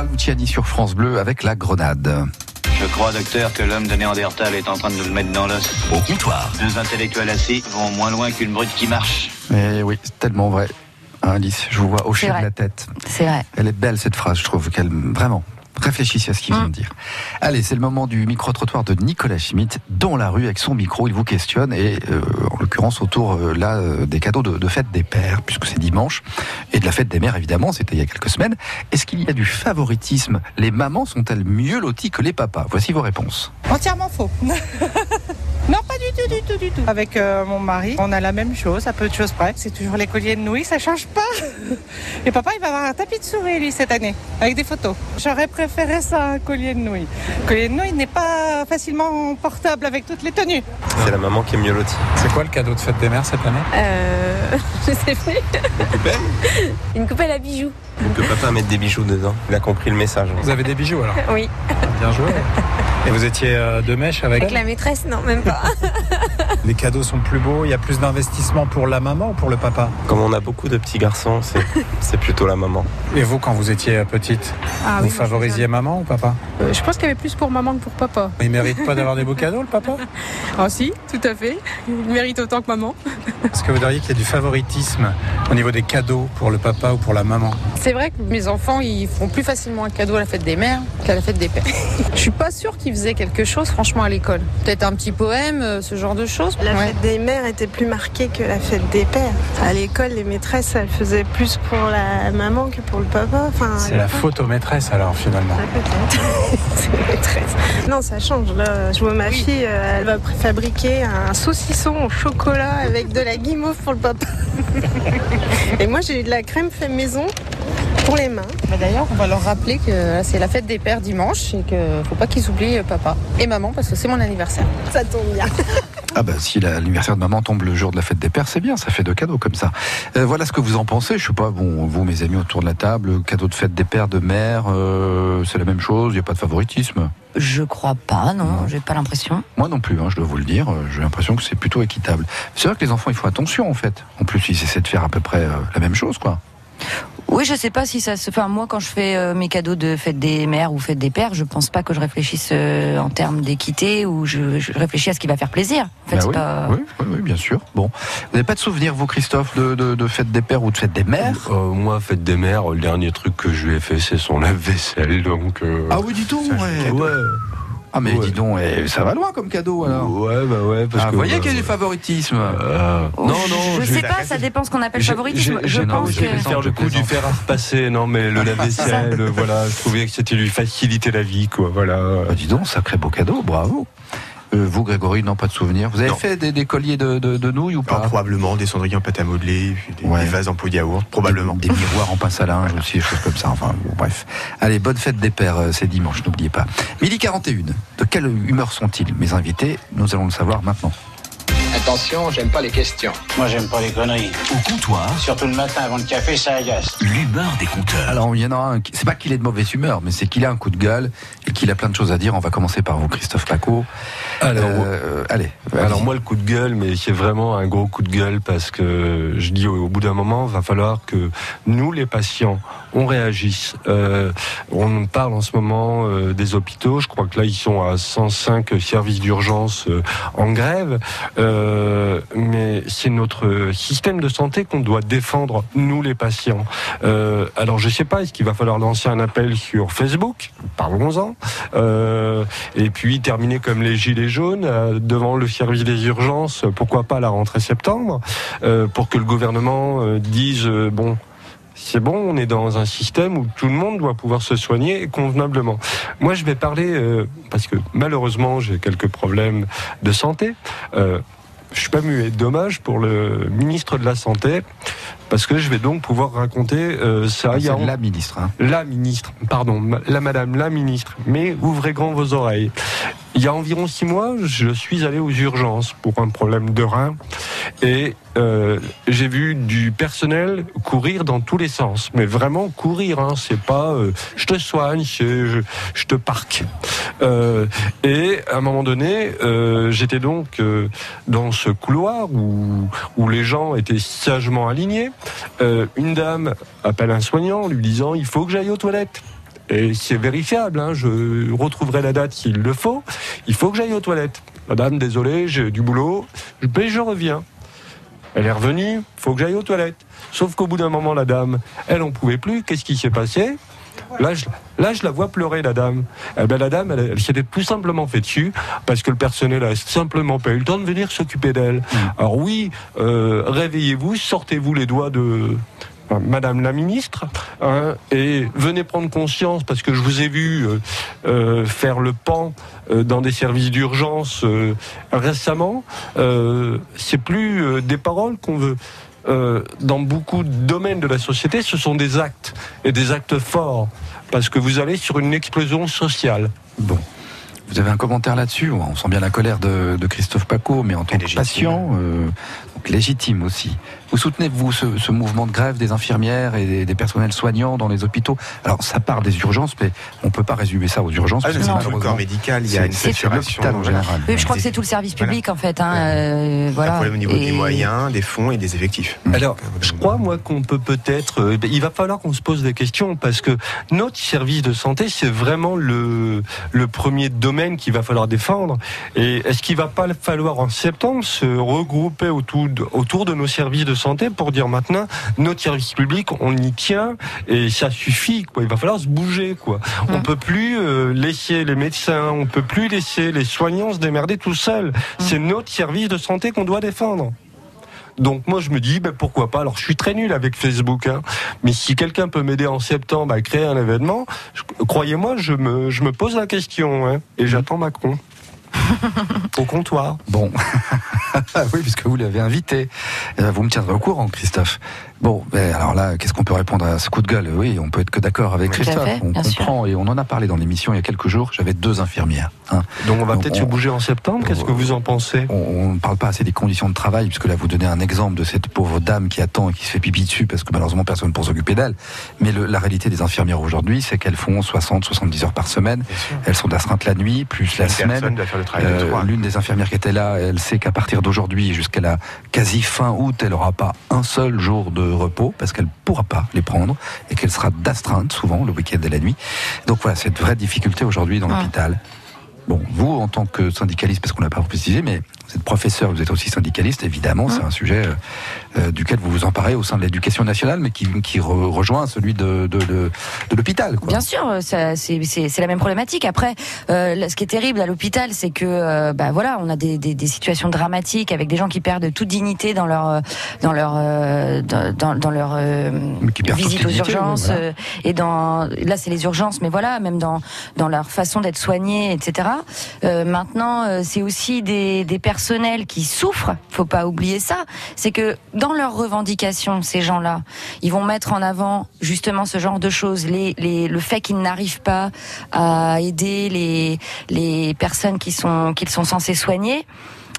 Clara Luciani sur France Bleu avec la grenade. Je crois, docteur, que l'homme de Néandertal est en train de nous le mettre dans l'os. Au comptoir. Deux intellectuels assis vont moins loin qu'une brute qui marche. Mais oui, c'est tellement vrai. Hein, Alice, je vous vois hocher de la tête. C'est vrai. Elle est belle cette phrase, je trouve qu'elle vraiment. Réfléchissez à ce qu'il vient Mm. de dire. Allez, c'est le moment du micro-trottoir de Nicolas Schmitt. Dans la rue, avec son micro, il vous questionne, et euh, en l'occurrence autour euh, là euh, des cadeaux de, de fête des pères, puisque c'est dimanche, et de la fête des mères, évidemment, c'était il y a quelques semaines. Est-ce qu'il y a du favoritisme? Les mamans sont-elles mieux loties que les papas? Voici vos réponses. Entièrement faux. non, pas du tout, du tout, du tout. Avec euh, mon mari, on a la même chose, à peu de choses près. C'est toujours les colliers de nouilles, ça change pas. Et papa, il va avoir un tapis de souris, lui, cette année, avec des photos. J'aurais préféré ça, un collier de nouilles. Le collier de nouilles n'est pas facilement portable avec toutes les tenues. C'est la maman qui est mieux lotie. C'est quoi le cadeau de fête des mères cette année Euh, je sais plus. Une coupelle à bijoux. Faut que papa mette des bijoux dedans. Il a compris le message. Vous avez des bijoux alors Oui. Bien joué. Et vous étiez euh, de mèche avec, Avec la maîtresse, non, même pas. Les cadeaux sont plus beaux, il y a plus d'investissement pour la maman ou pour le papa? Comme on a beaucoup de petits garçons, c'est, c'est plutôt la maman. Et vous, quand vous étiez euh, petite, Ah vous oui, favorisiez maman ou papa? Euh, je pense qu'il y avait plus pour maman que pour papa. Il mérite pas d'avoir des beaux cadeaux, le papa? Ah si, tout à fait. Il mérite autant que maman. Est-ce que vous diriez qu'il y a du favoritisme au niveau des cadeaux pour le papa ou pour la maman? C'est vrai que mes enfants, ils feront plus facilement un cadeau à la fête des mères qu'à la fête des pères. Je suis pas sûre qu'ils faisaient quelque chose, franchement, à l'école. Peut-être un petit poème, euh, ce genre de choses. La Ouais. fête des mères était plus marquée que la fête des pères. À l'école, les maîtresses, elles faisaient plus pour la maman que pour le papa. Enfin, C'est la photo maîtresse alors finalement. Maîtresse. Non, ça change. Là, je vois ma fille, euh, elle va fabriquer un saucisson au chocolat avec de la guimauve pour le papa. Et moi, j'ai eu de la crème fait maison pour les mains. Mais D'ailleurs, on va leur rappeler que c'est la fête des pères dimanche et qu'il faut pas qu'ils oublient euh, papa et maman parce que c'est mon anniversaire. Ça tombe bien. Ah bah si la- l'anniversaire de maman tombe le jour de la fête des pères, c'est bien, ça fait deux cadeaux comme ça. Euh, voilà ce que vous en pensez. Je sais pas, bon, vous mes amis autour de la table, cadeau de fête des pères, de mères, euh, c'est la même chose. Il n'y a pas de favoritisme? Je crois pas, non, j'ai pas l'impression. Moi non plus, hein, je dois vous le dire. J'ai l'impression que c'est plutôt équitable. C'est vrai que les enfants, ils font attention en fait. En plus, ils essaient de faire à peu près euh, la même chose, quoi. Oui, je sais pas si ça se. Enfin, moi, quand je fais euh, mes cadeaux de fête des mères ou fête des pères, je pense pas que je réfléchisse euh, en termes d'équité ou je, je réfléchis à ce qui va faire plaisir. En fait, Bah c'est oui, pas. oui, oui, oui, bien sûr. Bon, vous n'avez pas de souvenir, vous, Christophe, de, de, de fête des pères ou de fête des mères? Euh, moi, fête des mères, le dernier truc que je lui ai fait, c'est son lave-vaisselle. Donc, euh, Ah oui, dis donc, ouais. ouais. Ah mais Ouais. dis donc, eh, ça va loin comme cadeau alors. Ouais, bah ouais, parce Ah, que. vous voyez bah, qu'il y a du favoritisme. euh, Oh, non, je- non, je, je- sais pas, ça dépend ce qu'on appelle favoritisme. Je non, pense j'ai que. faire le coup du fer à repasser, non, mais le lave-vaisselle, voilà, je trouvais que c'était lui faciliter la vie, quoi, voilà. Bah, dis donc, sacré beau cadeau, bravo. Euh, vous, Grégory, non, pas de souvenir. Vous avez Non. fait des, des colliers de, de, de nouilles ou Alors, pas probablement des cendriers en pâte à modeler, des, Ouais. des vases en pot de yaourt, probablement. Des, des miroirs en pince à linge aussi, des choses comme ça. Enfin, bon, bref. Allez, bonne fête des pères, euh, c'est dimanche, n'oubliez pas. Midi 41. De quelle humeur sont-ils, mes invités? Nous allons le savoir maintenant. Attention, j'aime pas les questions. Moi, j'aime pas les conneries. Au comptoir, Surtout le matin avant le café, ça agace. l'humeur des compteurs. Alors, il y en a un, qui- c'est pas qu'il est de mauvaise humeur, mais c'est qu'il a un coup de gueule et qu'il a plein de choses à dire. On va commencer par vous, Christophe Paco. Alors, Euh, allez. Alors moi le coup de gueule, mais c'est vraiment un gros coup de gueule parce que je dis au, au bout d'un moment, va falloir que nous les patients, on réagisse. Euh, on parle en ce moment euh, des hôpitaux. Je crois que là ils sont à 105 services d'urgence euh, en grève. Mais c'est notre système de santé qu'on doit défendre nous les patients. Alors je sais pas, est-ce qu'il va falloir lancer un appel sur Facebook? Parlons-en. Et puis terminer comme les gilets jaunes devant le service des urgences, pourquoi pas la rentrée septembre, pour que le gouvernement dise bon. C'est bon, on est dans un système où tout le monde doit pouvoir se soigner convenablement. Moi, je vais parler euh, parce que malheureusement, j'ai quelques problèmes de santé. Euh, je suis pas muet. Dommage pour le ministre de la santé, parce que je vais donc pouvoir raconter euh, ça. Il y a- la ministre. hein. la ministre, pardon, la madame, la ministre, mais ouvrez grand vos oreilles. Il y a environ six mois, je suis allé aux urgences pour un problème de rein et euh, j'ai vu du personnel courir dans tous les sens, mais vraiment courir, hein, c'est pas euh, je te soigne, je, je te parque. Euh, et à un moment donné, euh, j'étais donc euh, dans ce couloir où, où les gens étaient sagement alignés. Euh, une dame appelle un soignant lui disant il faut que j'aille aux toilettes. Et c'est vérifiable, hein, je retrouverai la date s'il le faut, il faut que j'aille aux toilettes. Madame, désolé, j'ai du boulot, mais je reviens. Elle est revenue, faut que j'aille aux toilettes. Sauf qu'au bout d'un moment, la dame, elle en pouvait plus. Qu'est-ce qui s'est passé? Là je, là, je la vois pleurer, la dame. Eh ben, la dame, elle, elle s'était tout simplement fait dessus parce que le personnel a simplement pas eu le temps de venir s'occuper d'elle. Alors oui, euh, réveillez-vous, sortez-vous les doigts de Madame la ministre hein, et venez prendre conscience parce que je vous ai vu euh, euh, faire le pan euh, dans des services d'urgence euh, récemment. Euh, C'est plus euh, des paroles qu'on veut. Euh, dans beaucoup de domaines de la société, ce sont des actes et des actes forts parce que vous allez sur une explosion sociale. Bon. Vous avez un commentaire là-dessus On sent bien la colère de, de Christophe Paco, mais en tant que patient, euh, donc légitime aussi. Vous soutenez-vous ce, ce mouvement de grève des infirmières et des, des personnels soignants dans les hôpitaux? Alors, ça part des urgences, mais on ne peut pas résumer ça aux urgences. Ah, c'est tout le corps médical, il y a une saturation. en général. Oui, je crois que c'est tout le service public en fait. Hein, euh, Un voilà. problème au niveau Et- des moyens, des fonds et des effectifs. Alors, je crois, moi, qu'on peut peut-être. euh, il va falloir qu'on se pose des questions parce que notre service de santé, c'est vraiment le, le premier domaine qu'il va falloir défendre. Et est-ce qu'il va pas falloir en septembre se regrouper autour de, autour de nos services de santé pour dire maintenant, notre service public, on y tient et ça suffit, quoi. Il va falloir se bouger, quoi. On peut plus euh, laisser les médecins, on peut plus laisser les soignants se démerder tout seuls. C'est notre service de santé qu'on doit défendre. Donc moi je me dis ben, pourquoi pas? Alors je suis très nul avec Facebook, hein, mais si quelqu'un peut m'aider en septembre à créer un événement, croyez-moi, je me, je me pose la question hein, et j'attends Macron au comptoir. Bon, oui, puisque vous l'avez invité. Euh, Vous me tiendrez au courant, Christophe. Bon, ben, alors là, qu'est-ce qu'on peut répondre à ce coup de gueule? Oui, on peut être que d'accord avec Tout Christophe. fait, on sûr. comprend et on en a parlé dans l'émission il y a quelques jours. J'avais deux infirmières. hein. Donc on va peut-être se bouger en septembre. Qu'est-ce que vous en pensez? On ne parle pas assez des conditions de travail, puisque là vous donnez un exemple de cette pauvre dame qui attend et qui se fait pipi dessus parce que malheureusement personne pour s'occuper d'elle. Mais le- la réalité des infirmières aujourd'hui, c'est qu'elles font 60, 70 heures par semaine. Elles sont d'astreintes la nuit, plus la semaine. personne doit faire le travail de Euh. L'une des infirmières qui était là, elle sait qu'à partir d'aujourd'hui jusqu'à la quasi fin août, elle n'aura pas un seul jour de repos parce qu'elle pourra pas les prendre et qu'elle sera d'astreinte souvent le week-end et la nuit. Donc voilà, c'est une vraie difficulté aujourd'hui dans l'hôpital. Bon, vous, en tant que syndicaliste, parce qu'on l'a pas précisé, mais vous êtes professeur, vous êtes aussi syndicaliste, évidemment, c'est un sujet euh, euh, duquel vous vous emparez au sein de l'éducation nationale, mais qui, qui re- rejoint celui de, de, de, de l'hôpital. Bien sûr, c'est la même problématique. Après, euh, ce qui est terrible à l'hôpital, c'est que euh, bah voilà, on a des, des, des situations dramatiques avec des gens qui perdent toute dignité dans leur dans leur dans, dans- dans leur visite aux urgences voilà. et dans là c'est les urgences, mais voilà, même dans dans leur façon d'être soignés, etc. Maintenant, c'est aussi des, des personnels qui souffrent. Faut pas oublier ça. C'est que dans leurs revendications, ces gens-là, ils vont mettre en avant justement ce genre de choses, le fait qu'ils n'arrivent pas à aider les, les personnes qui sont qu'ils sont censés soigner.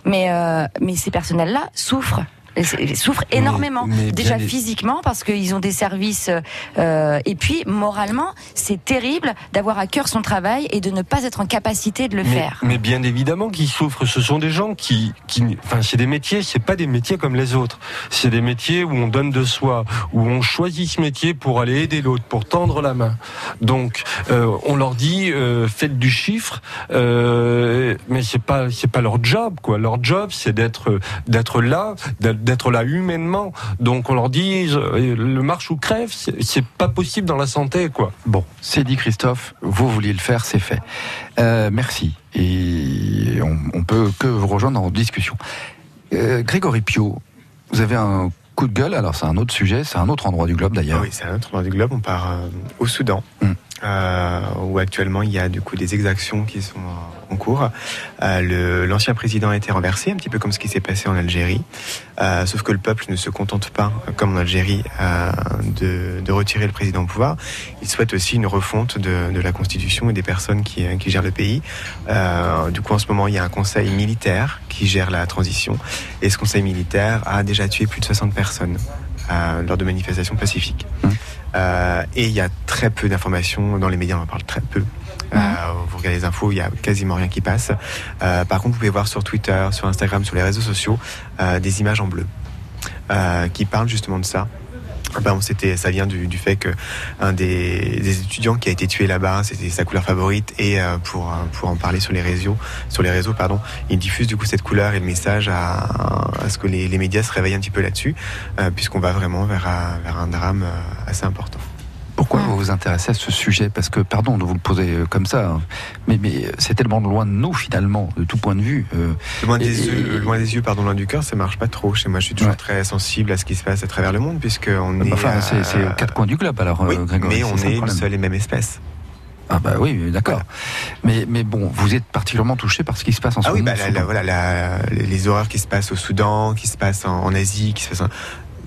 Mais euh, mais ces personnels-là souffrent. Ils souffrent énormément, mais déjà physiquement parce qu'ils ont des services euh, et puis moralement c'est terrible d'avoir à cœur son travail et de ne pas être en capacité de le mais, faire. mais bien évidemment qu'ils souffrent. Ce sont des gens qui, qui enfin, c'est des métiers. C'est pas des métiers comme les autres. C'est des métiers où on donne de soi, où on choisit ce métier pour aller aider l'autre, pour tendre la main. Donc, euh, on leur dit euh, faites du chiffre, euh, mais c'est pas c'est pas leur job quoi. Leur job c'est d'être d'être là, d'être d'être là humainement. Donc on leur dit euh, le marche ou crève, c'est pas possible dans la santé quoi. Bon, c'est dit Christophe, vous vouliez le faire, c'est fait. Euh, merci. Et on, on peut que vous rejoindre en discussion. Euh, Grégory Pio, vous avez un coup de gueule, alors c'est un autre sujet, c'est un autre endroit du globe d'ailleurs. Ah oui, c'est un autre endroit du globe. On part euh, au Soudan, Mm. Euh, où actuellement il y a du coup des exactions qui sont en cours. Euh, L'ancien président a été renversé, un petit peu comme ce qui s'est passé en Algérie. Euh, sauf que le peuple ne se contente pas, comme en Algérie, euh, de, de retirer le président au pouvoir. Il souhaite aussi une refonte de, de la constitution et des personnes qui, qui gèrent le pays. Euh, du coup, en ce moment, il y a un conseil militaire qui gère la transition. Et ce conseil militaire a déjà tué plus de 60 personnes euh, lors de manifestations pacifiques. Euh, et il y a très peu d'informations dans les médias, on en parle très peu. Euh, vous regardez les infos, il y a quasiment rien qui passe. Euh, par contre, vous pouvez voir sur Twitter, sur Instagram, sur les réseaux sociaux, des images en bleu qui parlent justement de ça. Ben, c'était, ça vient du, du fait que un des, des, étudiants qui a été tué là-bas, c'était sa couleur favorite, et euh, pour pour en parler sur les réseaux, sur les réseaux, pardon, il diffuse du coup cette couleur et le message à, à ce que les, les, médias se réveillent un petit peu là-dessus, euh, puisqu'on va vraiment vers vers un drame euh, assez important. Pourquoi vous vous intéressez à ce sujet Parce que, pardon de vous le poser comme ça, hein, mais, mais c'est tellement loin de nous finalement, de tout point de vue. Euh, loin, des et, yeux, loin des yeux, pardon, loin du cœur, ça marche pas trop. Chez moi, je suis toujours ouais. très sensible à ce qui se passe à travers le monde, puisque on est. Enfin, c'est euh, quatre coins du globe, alors, oui, Grégory. Mais on est une seule et même espèce. Ah bah oui, d'accord. Voilà. Mais, mais bon, vous êtes particulièrement touché par ce qui se passe en ah ce oui, moment. Bah, la, la, voilà, la, les horreurs qui se passent au Soudan, qui se passent en, en Asie, qui se passent en,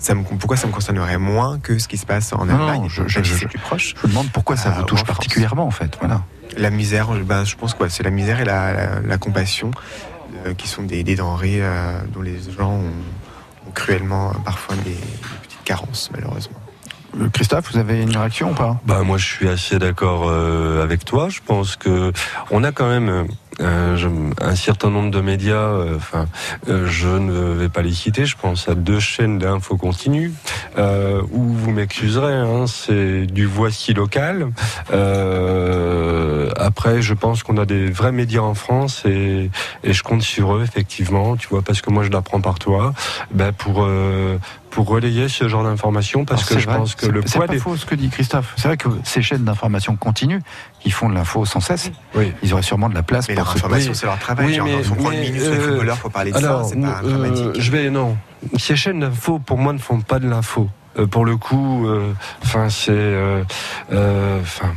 ça me, pourquoi ça me concernerait moins que ce qui se passe en Allemagne non, je, je, je, c'est plus proche. Je vous demande pourquoi ça vous touche en particulièrement en fait. Voilà. La misère, ben, je pense quoi, c'est la misère et la, la, la compassion euh, qui sont des, des denrées euh, dont les gens ont, ont cruellement parfois des, des petites carences malheureusement. Christophe, vous avez une réaction ou pas? Bah moi je suis assez d'accord euh, avec toi. Je pense que on a quand même euh, un certain nombre de médias. Enfin, euh, je ne vais pas les citer. Je pense à deux chaînes d'infos continue euh, où vous m'excuserez. Hein, c'est du voici local. après, je pense qu'on a des vrais médias en France et, et, je compte sur eux effectivement. Tu vois, parce que moi je l'apprends par toi. Ben pour pour relayer ce genre d'informations parce Alors que je vrai, pense que le c'est poids pas des faux ce que dit Christophe. C'est vrai que ces chaînes d'information continuent, qui font de l'info sans cesse, oui. ils auraient sûrement de la place mais pour leur information, c'est leur travail. Oui, Genre, mais, une mais, les euh, footballeurs, faut parler de alors, ça, c'est pas euh, dramatique. Je vais non. Ces chaînes d'info pour moi ne font pas de l'info. Euh, pour le coup, enfin c'est, enfin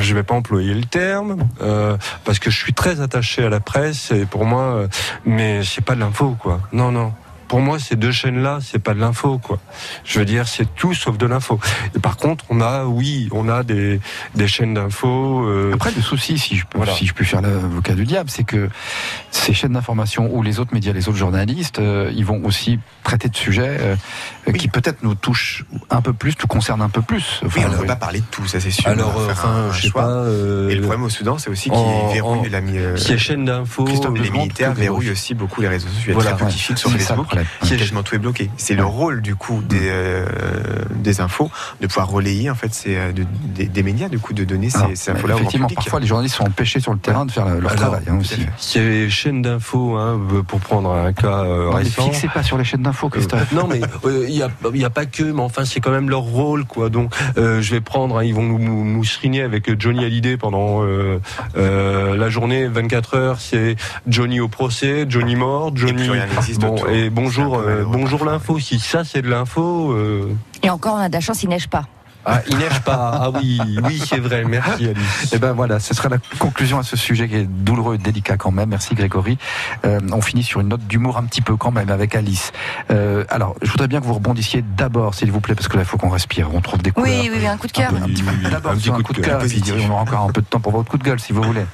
je vais pas employer le terme euh, parce que je suis très attaché à la presse et pour moi, euh, mais c'est pas de l'info quoi. Non non. Pour moi, ces deux chaînes-là, c'est pas de l'info, quoi. Je veux dire, c'est tout sauf de l'info. Et par contre, on a, oui, on a des, des chaînes d'info. Euh... Après, le souci, si je peux, Voilà. si je peux faire l'avocat du diable, c'est que ces chaînes d'information ou les autres médias, les autres journalistes, euh, ils vont aussi traiter de sujets euh, qui peut-être nous touchent un peu plus, nous concernent un peu plus. Oui, on ne peut pas parler de tout, ça c'est sûr. Alors, euh, enfin, un je sais choix. pas. euh, Et le problème au Soudan, c'est aussi qu'ils en- verrouillent en- la euh, Ces chaînes deux les militaires verrouillent aussi beaucoup les réseaux sociaux. Il y a Voilà, très peu qui sur C'est tout est bloqué. C'est le rôle du coup des, euh, des infos de pouvoir relayer en fait ces, euh, de- des, des médias du coup de donner ces, Alors, ces mais infos-là au effectivement, parfois les journalistes sont empêchés sur le terrain de faire leur Alors, travail hein, aussi. Ces chaînes d'infos, hein, pour prendre un cas euh, Non, mais récent. fixez pas sur les chaînes d'infos, Christophe. non mais il n'y a, y a pas que, mais enfin c'est quand même leur rôle quoi. Donc euh, je vais prendre, hein, ils vont nous, nous, nous shriner avec Johnny Hallyday pendant euh, euh, la journée 24 heures. C'est Johnny au procès, Johnny mort, Johnny. n'existe bon, et bonjour, euh, bonjour l'info. Si ça c'est de l'info. euh, Et encore, on a de la chance, il neige pas. Ah, il neige pas. Ah oui, oui c'est vrai. Merci Alice. Et ben voilà, ce sera la conclusion à ce sujet qui est douloureux et délicat quand même. Merci Grégory. Euh, on finit sur une note d'humour un petit peu quand même avec Alice. Euh, alors, je voudrais bien que vous rebondissiez d'abord, s'il vous plaît, parce que là, il faut qu'on respire. On trouve des couleurs. Oui, oui, oui, un coup de cœur. Un petit peu. D'abord, Un petit un coup coup de cœur cœur. puis On aura encore un peu de temps pour votre coup de gueule, si vous voulez.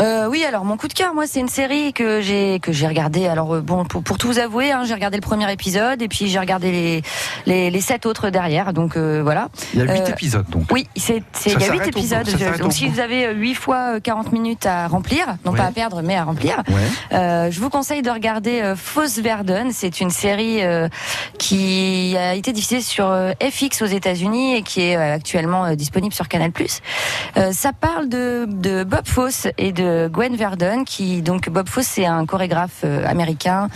Euh, oui, alors mon coup de cœur, moi, c'est une série que j'ai que j'ai regardé. Alors euh, bon, pour, pour tout vous avouer, hein, j'ai regardé le premier épisode et puis j'ai regardé les, les les sept autres derrière. Donc euh, voilà. Il y a huit Euh, épisodes, donc. Oui, c'est il y a huit épisodes. donc si vous avez euh, huit fois euh, 40 minutes à remplir, non Ouais. pas à perdre, mais à remplir, Ouais. euh, je vous conseille de regarder Foss Verdon. C'est une série euh, qui a été diffusée sur FX aux États-Unis et qui est actuellement disponible sur Canal+. Euh, ça parle de, de Bob Fosse et de Gwen Verdon, qui donc Bob Fosse c'est un chorégraphe euh, américain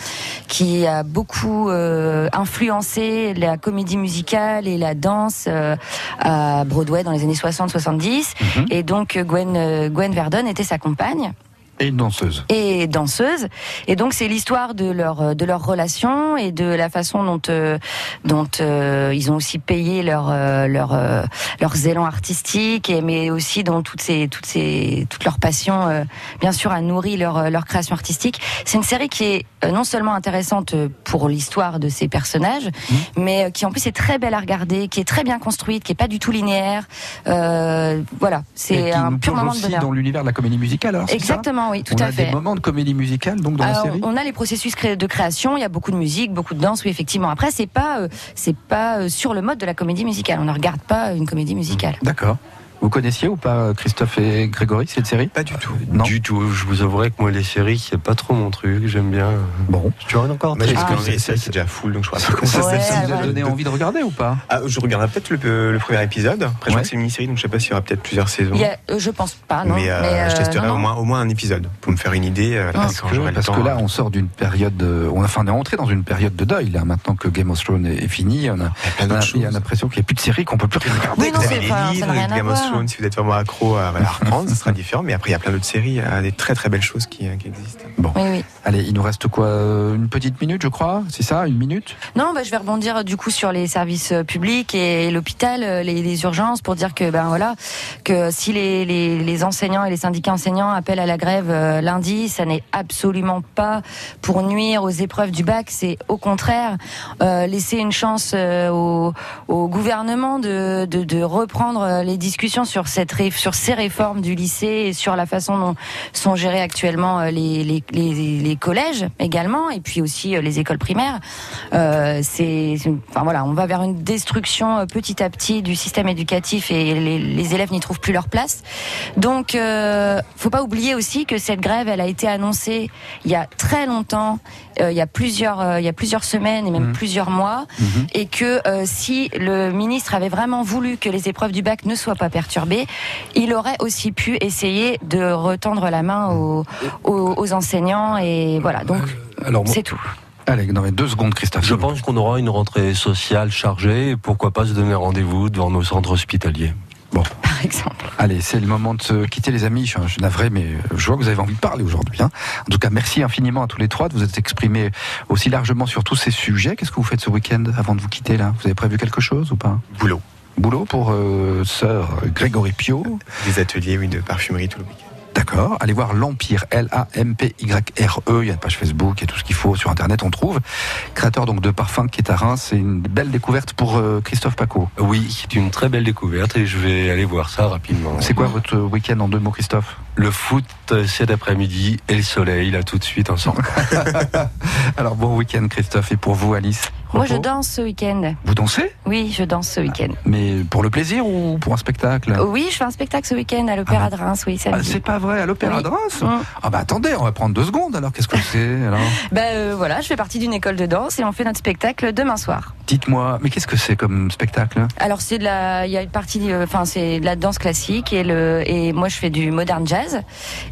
qui a beaucoup euh, influencé la comédie musicale et la danse euh, à Broadway dans les années 60-70. Mhm. Et donc Gwen Gwen Verdon était sa compagne Et une danseuse. et danseuse. Et donc c'est l'histoire de leur euh, de leur relation et de la façon dont euh, dont euh, ils ont aussi payé leur euh, leur euh, leurs élans artistiques et mais aussi dont toutes ces toutes ces toute leur passion euh, bien sûr a nourri leur leur création artistique. C'est une série qui est non seulement intéressante pour l'histoire de ces personnages, mais euh, qui en plus est très belle à regarder, qui est très bien construite, qui est pas du tout linéaire. Euh, voilà, c'est un pur moment de aussi bonheur. dans l'univers de la comédie musicale, alors ça? Exactement, oui, tout on à a fait. des moments de comédie musicale, donc, dans la série? on a les processus de création, il y a beaucoup de musique, beaucoup de danse, oui, effectivement. Après, c'est pas, euh, c'est pas euh, sur le mode de la comédie musicale. On ne regarde pas une comédie musicale. D'accord. Vous connaissiez ou pas Christophe et Grégory cette série? Pas du tout. Non. Du tout. Je vous avouerai que moi, les séries, c'est pas trop mon truc. J'aime bien. Bon. Tu vois encore ce Ah, c'est- série qui est déjà full, donc je crois pas comment Ça, ça Ouais, ça vous a donné envie de regarder ou pas? Ah, je regarderai peut-être le, le premier épisode. Après, je Ouais. crois que c'est une mini-série, donc je sais pas s'il y aura peut-être plusieurs saisons. Il y a- euh, je pense pas, non. mais, euh, Mais, je euh, testerai non, au, moins, au moins un épisode pour me faire une idée. euh, Ah, que- parce temps, que là, euh, on sort d'une période, de- on, enfin, on est rentré dans une période de deuil là. Maintenant que Game of Thrones est, fini, on a, l'impression qu'il n'y a plus de séries qu'on peut plus regarder. Oui, non, Vous c'est avez les pas- ça livres, n'a rien à Game of voir. Thrones, si vous êtes vraiment accro à, la reprendre, ce sera différent. Mais après, il y a plein d'autres séries, il y a des très très belles choses qui, qui existent. Bon, Oui, oui. allez, il nous reste quoi euh, Une petite minute, je crois? C'est ça, une minute? Non, bah, je vais rebondir euh, du coup sur les services euh, publics et l'hôpital, euh, les, les urgences, pour dire que ben voilà, que si les, les, les enseignants et les syndicats enseignants appellent à la grève euh, lundi, ça n'est absolument pas pour nuire aux épreuves du bac. C'est au contraire euh, laisser une chance euh, au, au gouvernement de, de, de reprendre euh, les discussions sur cette sur ces réformes du lycée et sur la façon dont sont gérés actuellement euh, les, les, collèges également et puis aussi euh, les écoles primaires. Euh, c'est, enfin voilà, on va vers une destruction petit à petit du système éducatif et les, élèves n'y trouvent plus leur place. Donc, euh, faut pas oublier aussi que cette grève, elle a été annoncée il y a très longtemps, il y a plusieurs, euh, il y a plusieurs semaines et même plusieurs mois, et que euh, si le ministre avait vraiment voulu que les épreuves du bac ne soient pas perturbées, il aurait aussi pu essayer de retendre la main aux, aux, aux enseignants et voilà. Donc, c'est tout. Allez, dans les deux secondes, Christophe. Je pense qu'on aura une rentrée sociale chargée et pourquoi pas se donner rendez-vous devant nos centres hospitaliers? Bon, Par exemple. allez, c'est le moment de se quitter, les amis. Je, je suis navré, mais je vois que vous avez envie de parler aujourd'hui. hein. En tout cas, merci infiniment à tous les trois de vous être exprimés aussi largement sur tous ces sujets. Qu'est-ce que vous faites ce week-end avant de vous quitter là? Vous avez prévu quelque chose ou pas? Boulot. Boulot pour euh, sœur Grégory Pio. Des ateliers, oui, de parfumerie tout le week-end. D'accord. Allez voir l'Empire, L-A-M-P-Y-R-E. Il y a une page Facebook, il y a tout ce qu'il faut sur Internet, on trouve. Créateur donc de parfum qui est à Reims. C'est une belle découverte pour euh, Christophe Paco. Oui, c'est une très belle découverte et je vais aller voir ça rapidement. C'est quoi votre week-end en deux mots, Christophe? Le foot euh, cet après-midi et le soleil, là tout de suite ensemble. Alors bon week-end, Christophe. Et pour vous, Alice? Moi, je danse ce week-end. Vous dansez? Oui, je danse ce week-end. Mais pour le plaisir ou pour un spectacle? Oui, je fais un spectacle ce week-end à l'Opéra de Reims, oui, Ah, c'est pas vrai, à l'Opéra Oui. de Reims? Mm. Ah bah attendez, on va prendre deux secondes alors, qu'est-ce que c'est alors? Ben euh, voilà, je fais partie d'une école de danse et on fait notre spectacle demain soir. Dites-moi, mais qu'est-ce que c'est comme spectacle? Alors c'est de la, il y a une partie, euh, enfin c'est de la danse classique et le et moi je fais du modern jazz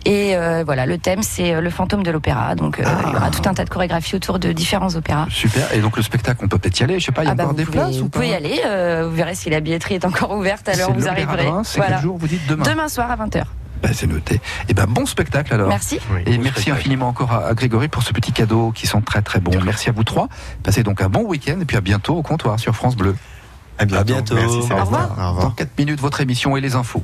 et euh, voilà le thème c'est le fantôme de l'opéra donc il y aura tout un tas de chorégraphies autour de différents opéras. Super, et donc le spectacle, on peut peut-être y aller, je sais pas, il y a Ah bah, encore vous des pouvez, places ou vous pas pouvez y aller, euh, vous verrez si la billetterie est encore ouverte alors vous arriverez. C'est quel jour vous dites demain Demain soir à 20h. Bah, c'est noté. Et ben bon spectacle alors. Merci. Et merci infiniment encore à, à Grégory pour ce petit cadeau qui sont très très bons. Merci à vous trois. Passez donc un bon week-end et puis à bientôt au comptoir sur France Bleu. À bientôt. bientôt. Merci. Au revoir. Au revoir. Dans 4 minutes, votre émission et les infos.